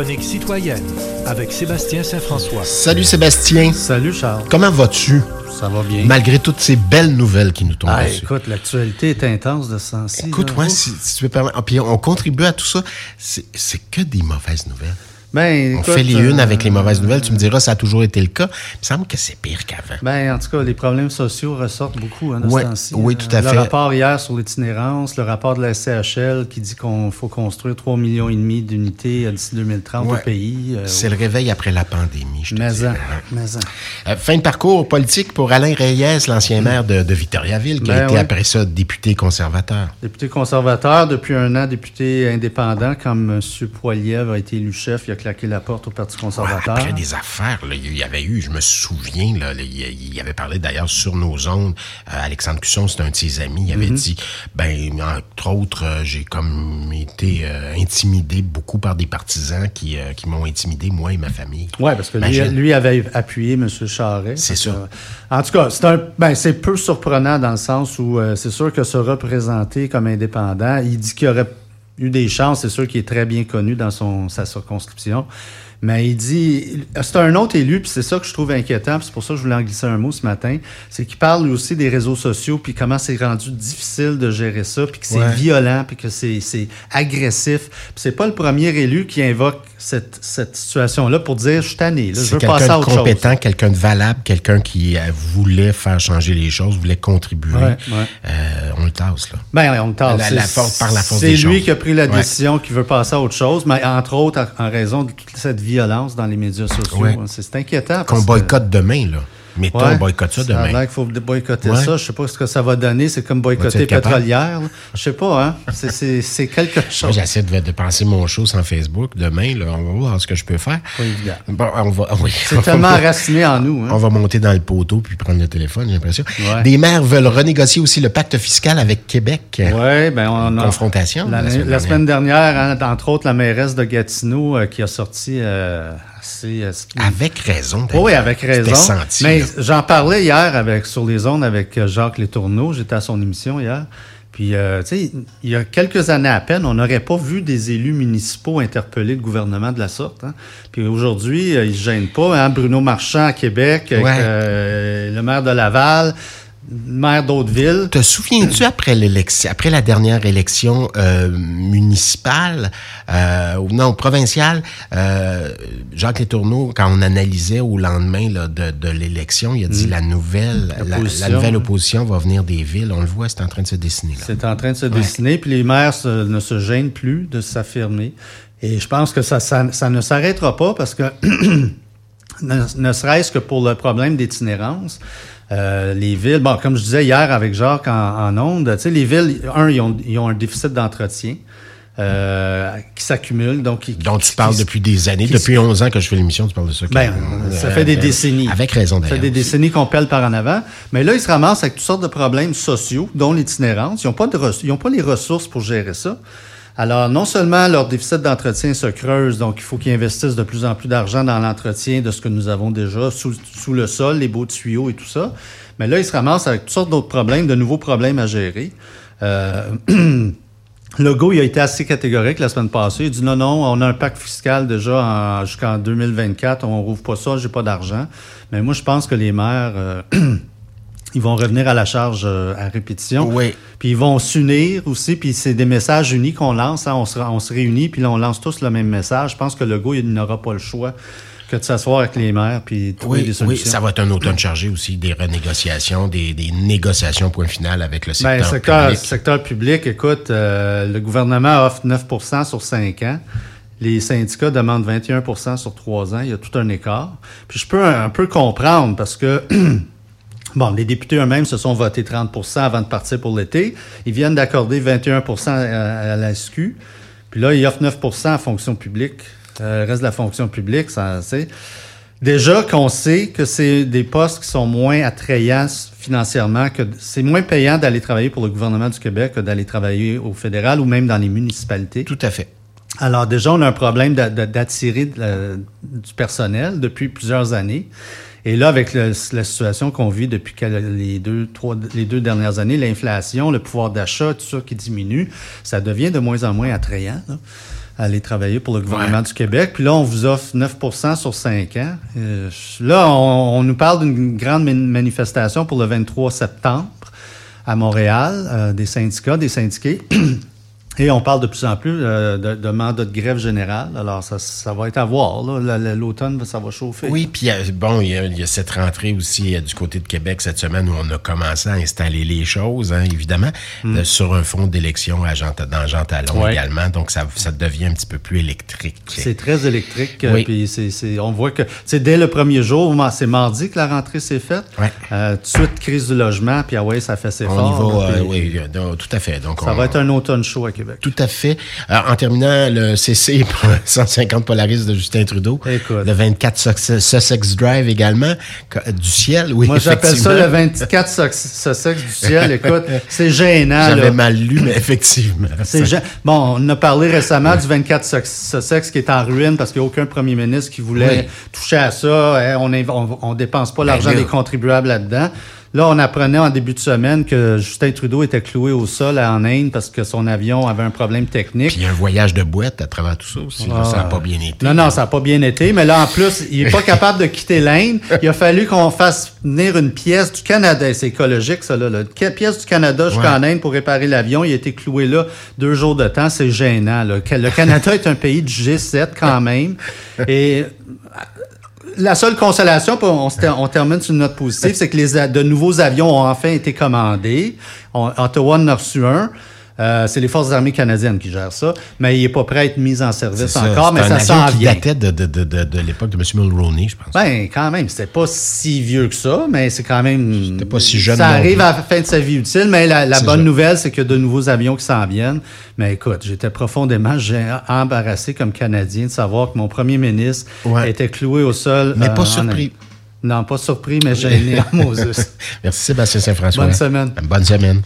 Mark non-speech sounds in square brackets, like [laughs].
chronique citoyenne avec Sébastien Saint-François. Salut Sébastien. Salut Charles. Comment vas-tu? Ça va bien. Malgré toutes ces belles nouvelles qui nous tombent ah, dessus. écoute, l'actualité est intense de ce sens-ci. Écoute, ouais, si, si tu veux permettre. ah, puis on contribue à tout ça. C'est que des mauvaises nouvelles. Ben, On fait les unes euh, avec les mauvaises nouvelles. Tu me diras, ça a toujours été le cas. Il me semble que c'est pire qu'avant. Ben, en tout cas, les problèmes sociaux ressortent beaucoup hein, de Ouais, ce temps-ci. oui, Euh, tout à le fait. rapport hier sur l'itinérance, le rapport de la CHL qui dit qu'on faut construire 3 millions d'unités euh, d'ici 2030 Ouais. au pays. euh, C'est le réveil après la pandémie, je te mais en, mais en. Euh, fin de parcours politique pour Alain Reyes, l'ancien maire de, de Victoriaville, qui a Ben été après ça député conservateur. Député conservateur, depuis un an, député indépendant, comme M. Poiliev a été élu chef, il a claqué la porte au Parti conservateur. Après des affaires, là, il y avait eu, je me souviens, là, il, il avait parlé d'ailleurs sur nos ondes. euh, Alexandre Cusson, c'est un de ses amis, il avait Mm-hmm. dit, ben, entre autres, euh, j'ai comme été euh, intimidé beaucoup par des partisans qui, qui m'ont intimidé, moi et ma famille. Oui, parce que lui, avait appuyé M. Charret. C'est ça. en tout cas, c'est un, ben, c'est peu surprenant dans le sens où c'est sûr que se représenter comme indépendant, il dit qu'il aurait eu des chances, c'est sûr qu'il est très bien connu dans son, sa circonscription. Mais il dit, c'est un autre élu, puis c'est ça que je trouve inquiétant, puis c'est pour ça que je voulais en glisser un mot ce matin, c'est qu'il parle lui aussi des réseaux sociaux, puis comment c'est rendu difficile de gérer ça, puis que c'est Ouais. violent, puis que c'est agressif. Puis c'est pas le premier élu qui invoque cette, cette situation-là pour dire, je suis tanné, là, je veux passer quelqu'un à de autre chose. compétent, quelqu'un de valable, quelqu'un qui euh, voulait faire changer les choses, voulait contribuer. Ouais, ouais. Euh, on le tasse, là. Ben, on le tasse. La- force- par la force C'est lui qui a pris la décision qui veut passer à autre chose, mais entre autres en en raison de toute cette violence dans les médias sociaux. Ouais. C'est inquiétant. Qu'on boycotte demain, là. Mettons, Ouais. on boycotte ça demain. qu'il faut boycotter Ouais. ça. Je sais pas ce que ça va donner. C'est comme boycotter pétrolière. Je sais pas, hein. C'est- quelque [laughs] Moi, chose. j'essaie de, de penser mon show sans Facebook demain. Là, on va voir ce que je peux faire. Pas évident. Bon, on va, oui. C'est tellement [laughs] enraciné en nous. On Hein. va monter dans le poteau puis prendre le téléphone, j'ai l'impression. Ouais. Des maires veulent renégocier aussi le pacte fiscal avec Québec. Oui, ben on a. Confrontation. La, la semaine la semaine dernière, hein, entre autres, la mairesse de Gatineau euh, qui a sorti euh, assez. euh, Avec raison. Oui, oui, avec raison. senti, Mais j'en parlais hier avec, sur les ondes avec euh, Jacques Létourneau. J'étais à son émission hier. Puis, euh, tu sais, il y a quelques années à peine, on n'aurait pas vu des élus municipaux interpeller le gouvernement de la sorte. hein. Puis aujourd'hui, euh, ils se gênent pas. Hein? Bruno Marchand à Québec, Ouais. euh, le maire de Laval, maire d'Hauteville. Te souviens-tu après l'élection, après la dernière élection euh, municipale, euh, ou non provinciale, euh, Jacques Letourneau, quand on analysait au lendemain là, de, de l'élection, il a dit la nouvelle, la, nouvelle opposition va venir des villes. On le voit, c'est en train de se dessiner. C'est en train de se dessiner, puis les maires se- ne se gênent plus de s'affirmer. Et je pense que ça, ça, ça ne s'arrêtera pas parce que, [clears throat] ne, ne serait-ce que pour le problème d'itinérance, euh, les villes, bon, comme je disais hier avec Jacques en, en sais, les villes, un, ils ont, ils ont un déficit d'entretien euh, qui s'accumule. Donc, qui- dont tu parles qui- depuis des années. Depuis 11 ans que je fais l'émission, tu parles de ça. Ben, ça fait des Euh, décennies. Avec raison Ça fait d'ailleurs. des décennies qu'on pèle par en avant. Mais là, ils se ramassent avec toutes sortes de problèmes sociaux, dont l'itinérance. Ils n'ont pas, de res- ils ont pas les ressources pour gérer ça. Alors, non seulement leur déficit d'entretien se creuse, donc il faut qu'ils investissent de plus en plus d'argent dans l'entretien de ce que nous avons déjà sous, le sol, les beaux tuyaux et tout ça. Mais là, ils se ramassent avec toutes sortes d'autres problèmes, de nouveaux problèmes à gérer. Euh, [clears throat] Legault, il a été assez catégorique la semaine passée. Il dit non, non, on a un pacte fiscal déjà en- jusqu'en 2024. On rouvre pas ça, j'ai pas d'argent. Mais moi, je pense que les maires, euh, [clears throat] ils vont revenir à la charge euh, à répétition. Oui. Puis ils vont s'unir aussi. Puis c'est des messages unis qu'on lance. hein. On, se, on se réunit, puis là, on lance tous le même message. Je pense que Legault, il n'aura pas le choix que de s'asseoir avec les maires puis trouver Oui, des oui, solutions. ça va être un automne chargé aussi, des renégociations, des, des négociations point final avec le secteur Ben, secteur, public. secteur public, écoute, euh, le gouvernement offre 9% sur 5 ans. Les syndicats demandent 21% sur 3 ans. Il y a tout un écart. Puis je peux un, un peu comprendre parce que, [clears throat] bon, les députés eux-mêmes se sont votés 30% avant de partir pour l'été. Ils viennent d'accorder 21 à, à la SQ. Puis là, ils offrent 9% à la fonction publique. Euh, le reste de la fonction publique, ça, c'est... Déjà qu'on sait que c'est des postes qui sont moins attrayants financièrement, que c'est moins payant d'aller travailler pour le gouvernement du Québec que d'aller travailler au fédéral ou même dans les municipalités. Tout à fait. Alors déjà, on a un problème d'a- d'a- d'attirer du personnel depuis plusieurs années. Et là, avec le- la situation qu'on vit depuis que les deux, trois, les deux dernières années, l'inflation, le pouvoir d'achat, tout ça qui diminue, ça devient de moins en moins attrayant. là. aller travailler pour le gouvernement du Québec. Puis là, on vous offre 9% sur 5 ans. Euh, là, on, on, nous parle d'une grande manifestation pour le 23 septembre à Montréal, euh, des syndicats, des syndiqués. [clears throat] Et on parle de plus en plus euh, de, de, mandat de grève générale. Alors, ça, ça va être à voir. L'automne, ça va chauffer. Oui, puis bon, il y, a, il y, a, cette rentrée aussi du côté de Québec cette semaine où on a commencé à installer les choses, hein, évidemment, mm. sur un fond d'élection dans Jean Talon également. Donc, ça, ça devient un petit peu plus électrique. C'est très électrique. Oui. Puis c'est, on voit que c'est dès le premier jour, c'est mardi que la rentrée s'est faite. Ouais. Euh, tout de suite, crise du logement, puis ah ouais, ça fait ses forts. On y va, euh, oui, tout à fait. Donc, ça va être un automne chaud à Québec. Tout à fait. Alors, en terminant, le CC 150 [laughs] Polaris de Justin Trudeau. Écoute. Le 24 Sussex Drive également. Du ciel, oui. Moi, j'appelle ça le 24 Sussex du ciel. [laughs] Écoute, c'est gênant. J'avais mal lu, mais effectivement. [laughs] C'est Bon, on a parlé récemment du 24 Sussex qui est en ruine parce qu'il n'y a aucun premier ministre qui voulait toucher à ça. Hein, on ne dépense pas ben l'argent des contribuables là-dedans. Là, on apprenait en début de semaine que Justin Trudeau était cloué au sol en Inde parce que son avion avait un problème technique. Puis un voyage de boîte à travers tout ça aussi. ça n'a pas bien été. Non, non, ça n'a pas bien été. Mais là, en plus, il n'est pas capable de quitter l'Inde. Il a fallu qu'on fasse venir une pièce du Canada. C'est écologique, ça, là. Une pièce du Canada jusqu'en Inde pour réparer l'avion. Il a été cloué là deux jours de temps. C'est gênant. Là. Le Canada est un pays du G7 quand même. Et la seule consolation, on, on, termine sur une note positive, c'est que les, de nouveaux avions ont enfin été commandés. On, Ottawa en a reçu un. Euh, c'est les Forces armées canadiennes qui gèrent ça, mais il n'est pas prêt à être mis en service encore, mais ça s'en vient. datait de, de, de, de, l'époque de M. Mulroney, je pense. Ben, quand même, c'était pas si vieux que ça, mais c'est quand même... C'était pas si jeune. Ça arrive à la fin de sa vie utile, mais la, la bonne nouvelle, c'est qu'il y a de nouveaux avions qui s'en viennent. Mais écoute, j'étais profondément embarrassé comme Canadien de savoir que mon premier ministre était cloué au sol. Mais pas euh, surpris. Non, pas surpris, mais gêné à [laughs] Moses. Merci Sébastien Saint-François. Bonne semaine. Bonne semaine.